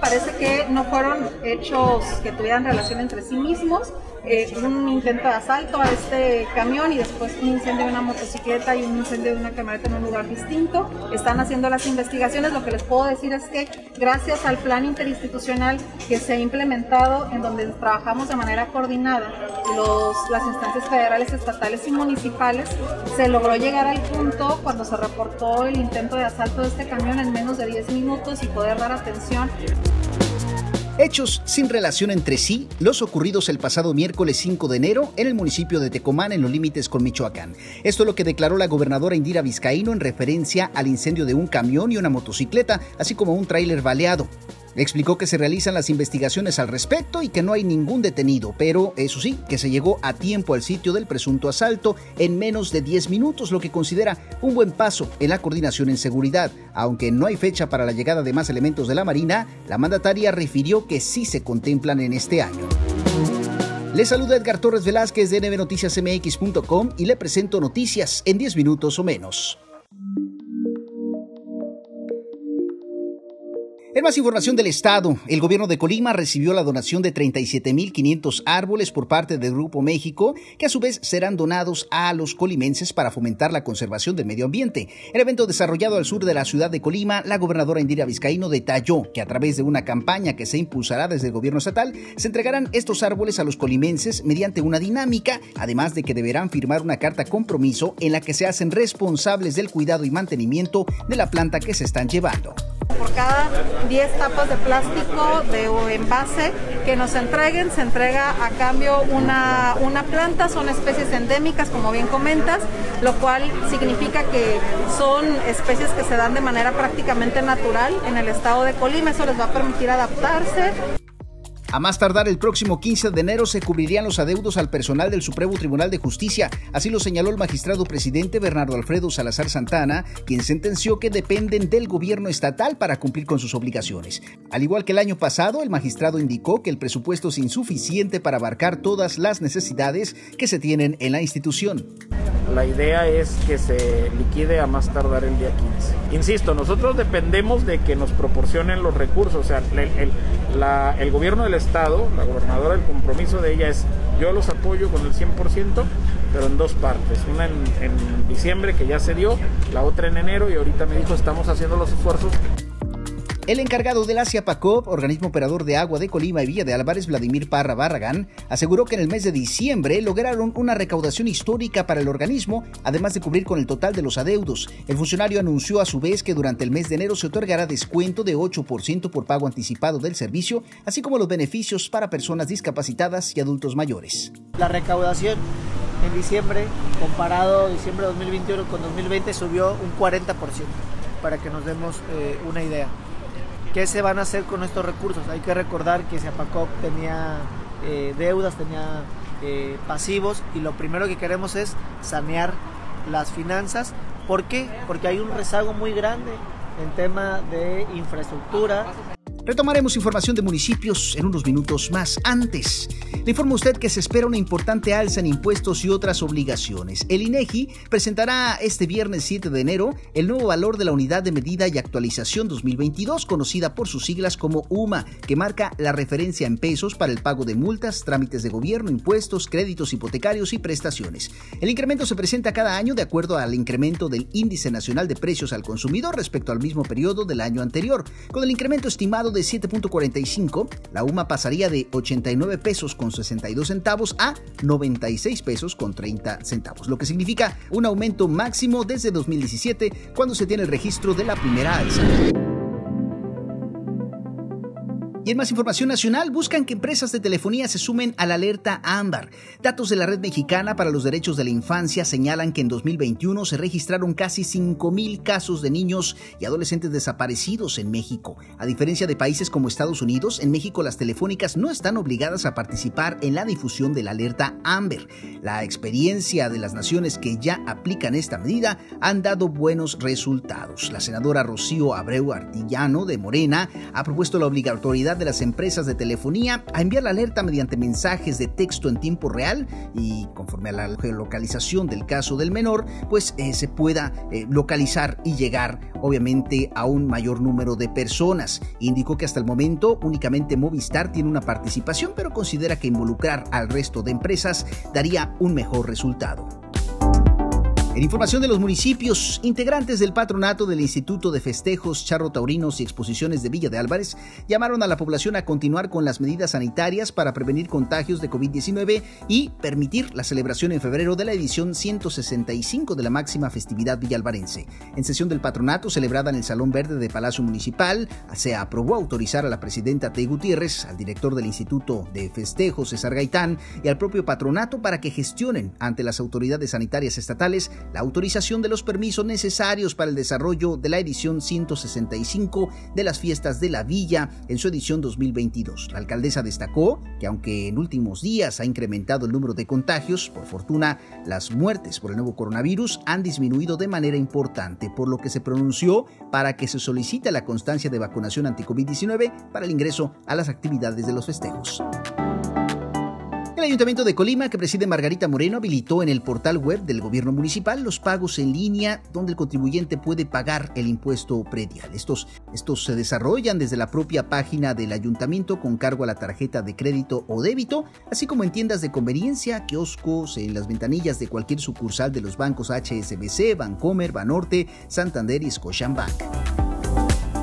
Parece que no fueron hechos que tuvieran relación entre sí mismos. Eh, un intento de asalto a este camión y después un incendio de una motocicleta y un incendio de una camioneta en un lugar distinto. Están haciendo las investigaciones. Lo que les puedo decir es que gracias al plan interinstitucional que se ha implementado, en donde trabajamos de manera coordinada, los, las instancias federales, estatales y municipales, se logró llegar al punto cuando se reportó el intento de asalto de este camión en menos de 10 minutos y poder dar atención. Hechos sin relación entre sí, los ocurridos el pasado miércoles 5 de enero en el municipio de Tecomán, en los límites con Michoacán. Esto es lo que declaró la gobernadora Indira Vizcaíno en referencia al incendio de un camión y una motocicleta, así como un tráiler baleado. Explicó que se realizan las investigaciones al respecto y que no hay ningún detenido, pero eso sí, que se llegó a tiempo al sitio del presunto asalto en menos de 10 minutos, lo que considera un buen paso en la coordinación en seguridad. Aunque no hay fecha para la llegada de más elementos de la Marina, la mandataria refirió que sí se contemplan en este año. Le saluda Edgar Torres Velázquez de nbnoticiasmx.com y le presento noticias en 10 minutos o menos. En más información del Estado, el gobierno de Colima recibió la donación de 37.500 árboles por parte del Grupo México, que a su vez serán donados a los colimenses para fomentar la conservación del medio ambiente. El evento desarrollado al sur de la ciudad de Colima, la gobernadora Indira Vizcaíno detalló que a través de una campaña que se impulsará desde el gobierno estatal, se entregarán estos árboles a los colimenses mediante una dinámica, además de que deberán firmar una carta compromiso en la que se hacen responsables del cuidado y mantenimiento de la planta que se están llevando por cada 10 tapas de plástico de envase que nos entreguen, se entrega a cambio una, una planta, son especies endémicas, como bien comentas, lo cual significa que son especies que se dan de manera prácticamente natural en el estado de Colima, eso les va a permitir adaptarse. A más tardar el próximo 15 de enero se cubrirían los adeudos al personal del Supremo Tribunal de Justicia, así lo señaló el magistrado presidente Bernardo Alfredo Salazar Santana, quien sentenció que dependen del gobierno estatal para cumplir con sus obligaciones. Al igual que el año pasado, el magistrado indicó que el presupuesto es insuficiente para abarcar todas las necesidades que se tienen en la institución. La idea es que se liquide a más tardar el día 15. Insisto, nosotros dependemos de que nos proporcionen los recursos, o sea, el, gobierno del Estado, la gobernadora, el compromiso de ella es yo los apoyo con el 100%, pero en dos partes. Una en, en diciembre que ya se dio, la otra en enero y ahorita me dijo estamos haciendo los esfuerzos el encargado del Asia PACOP, organismo operador de agua de Colima y Villa de Álvarez, Vladimir Parra Barragán, aseguró que en el mes de diciembre lograron una recaudación histórica para el organismo, además de cubrir con el total de los adeudos. El funcionario anunció a su vez que durante el mes de enero se otorgará descuento de 8% por pago anticipado del servicio, así como los beneficios para personas discapacitadas y adultos mayores. La recaudación en diciembre, comparado diciembre de 2021 con 2020, subió un 40%, para que nos demos eh, una idea. ¿Qué se van a hacer con estos recursos? Hay que recordar que Siapacop tenía eh, deudas, tenía eh, pasivos y lo primero que queremos es sanear las finanzas. ¿Por qué? Porque hay un rezago muy grande en tema de infraestructura, Retomaremos información de municipios en unos minutos más. Antes, le informo a usted que se espera una importante alza en impuestos y otras obligaciones. El INEGI presentará este viernes 7 de enero el nuevo valor de la unidad de medida y actualización 2022, conocida por sus siglas como UMA, que marca la referencia en pesos para el pago de multas, trámites de gobierno, impuestos, créditos hipotecarios y prestaciones. El incremento se presenta cada año de acuerdo al incremento del índice nacional de precios al consumidor respecto al mismo periodo del año anterior, con el incremento estimado de 7.45, la UMA pasaría de 89 pesos con 62 centavos a 96 pesos con 30 centavos, lo que significa un aumento máximo desde 2017 cuando se tiene el registro de la primera alza. Y en más información nacional, buscan que empresas de telefonía se sumen a la alerta ámbar. Datos de la Red Mexicana para los Derechos de la Infancia señalan que en 2021 se registraron casi 5.000 casos de niños y adolescentes desaparecidos en México. A diferencia de países como Estados Unidos, en México las telefónicas no están obligadas a participar en la difusión de la alerta AMBER. La experiencia de las naciones que ya aplican esta medida han dado buenos resultados. La senadora Rocío Abreu Artillano de Morena ha propuesto la obligatoriedad de las empresas de telefonía a enviar la alerta mediante mensajes de texto en tiempo real y conforme a la geolocalización del caso del menor, pues eh, se pueda eh, localizar y llegar obviamente a un mayor número de personas. Indicó que hasta el momento únicamente Movistar tiene una participación, pero considera que involucrar al resto de empresas daría un mejor resultado. En información de los municipios, integrantes del patronato del Instituto de Festejos, Charro Taurinos y Exposiciones de Villa de Álvarez llamaron a la población a continuar con las medidas sanitarias para prevenir contagios de COVID-19 y permitir la celebración en febrero de la edición 165 de la máxima festividad villalvarense. En sesión del patronato celebrada en el Salón Verde de Palacio Municipal, se aprobó autorizar a la presidenta Tei Gutiérrez, al director del Instituto de Festejos, César Gaitán, y al propio patronato para que gestionen ante las autoridades sanitarias estatales la autorización de los permisos necesarios para el desarrollo de la edición 165 de las fiestas de la Villa en su edición 2022. La alcaldesa destacó que aunque en últimos días ha incrementado el número de contagios, por fortuna las muertes por el nuevo coronavirus han disminuido de manera importante, por lo que se pronunció para que se solicite la constancia de vacunación anti-COVID-19 para el ingreso a las actividades de los festejos. El Ayuntamiento de Colima, que preside Margarita Moreno, habilitó en el portal web del gobierno municipal los pagos en línea donde el contribuyente puede pagar el impuesto predial. Estos, estos se desarrollan desde la propia página del ayuntamiento con cargo a la tarjeta de crédito o débito, así como en tiendas de conveniencia, kioscos, en las ventanillas de cualquier sucursal de los bancos HSBC, Bancomer, Banorte, Santander y Scotiabank.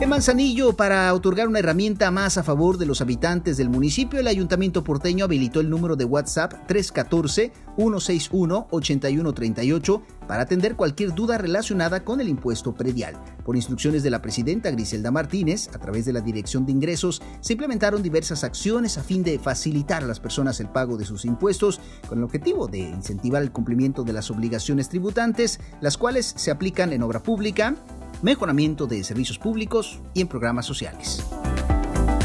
En Manzanillo, para otorgar una herramienta más a favor de los habitantes del municipio, el ayuntamiento porteño habilitó el número de WhatsApp 314-161-8138 para atender cualquier duda relacionada con el impuesto predial. Por instrucciones de la presidenta Griselda Martínez, a través de la Dirección de Ingresos, se implementaron diversas acciones a fin de facilitar a las personas el pago de sus impuestos con el objetivo de incentivar el cumplimiento de las obligaciones tributantes, las cuales se aplican en obra pública, mejoramiento de servicios públicos y en programas sociales.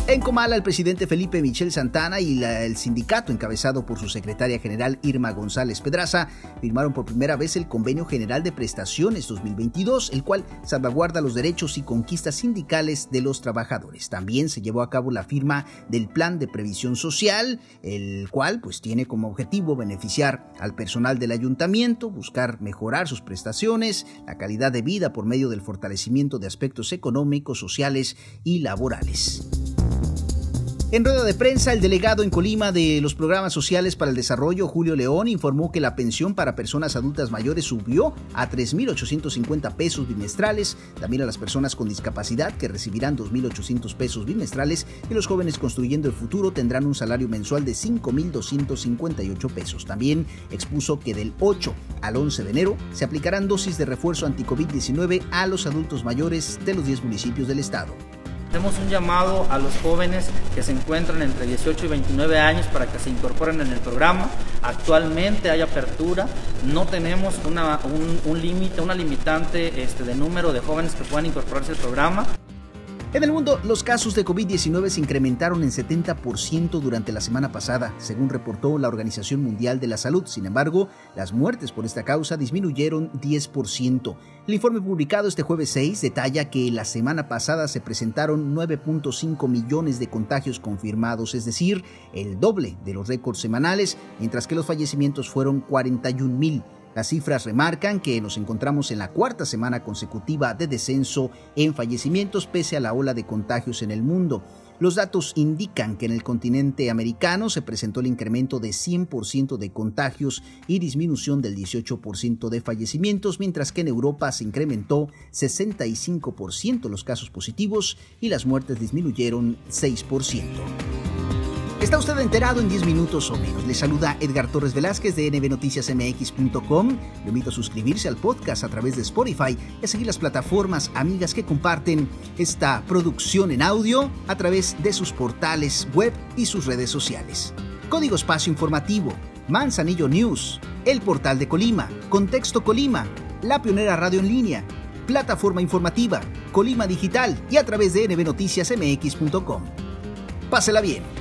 En Comala, el presidente Felipe Michel Santana y el sindicato encabezado por su secretaria general Irma González Pedraza firmaron por primera vez el Convenio General de Prestaciones 2022, el cual salvaguarda los derechos y conquistas sindicales de los trabajadores. También se llevó a cabo la firma del Plan de Previsión Social, el cual pues tiene como objetivo beneficiar al personal del ayuntamiento, buscar mejorar sus prestaciones, la calidad de vida por medio del fortalecimiento de aspectos económicos, sociales y laborales. En rueda de prensa, el delegado en Colima de los programas sociales para el desarrollo, Julio León, informó que la pensión para personas adultas mayores subió a 3.850 pesos bimestrales, también a las personas con discapacidad que recibirán 2.800 pesos bimestrales y los jóvenes construyendo el futuro tendrán un salario mensual de 5.258 pesos. También expuso que del 8 al 11 de enero se aplicarán dosis de refuerzo anti-COVID-19 a los adultos mayores de los 10 municipios del estado. Hacemos un llamado a los jóvenes que se encuentran entre 18 y 29 años para que se incorporen en el programa. Actualmente hay apertura, no tenemos una, un, límite, una limitante este, de número de jóvenes que puedan incorporarse al programa. En el mundo, los casos de COVID-19 se incrementaron en 70% durante la semana pasada, según reportó la Organización Mundial de la Salud. Sin embargo, las muertes por esta causa disminuyeron 10%. El informe publicado este jueves 6 detalla que la semana pasada se presentaron 9.5 millones de contagios confirmados, es decir, el doble de los récords semanales, mientras que los fallecimientos fueron 41 mil. Las cifras remarcan que nos encontramos en la cuarta semana consecutiva de descenso en fallecimientos pese a la ola de contagios en el mundo. Los datos indican que en el continente americano se presentó el incremento de 100% de contagios y disminución del 18% de fallecimientos, mientras que en Europa se incrementó 65% los casos positivos y las muertes disminuyeron 6%. Está usted enterado en 10 minutos o menos. Le saluda Edgar Torres Velázquez de nbnoticiasmx.com. Le invito a suscribirse al podcast a través de Spotify y a seguir las plataformas amigas que comparten esta producción en audio a través de sus portales web y sus redes sociales. Código Espacio Informativo, Manzanillo News, El Portal de Colima, Contexto Colima, La Pionera Radio en Línea, Plataforma Informativa, Colima Digital y a través de nbnoticiasmx.com. Pásela bien.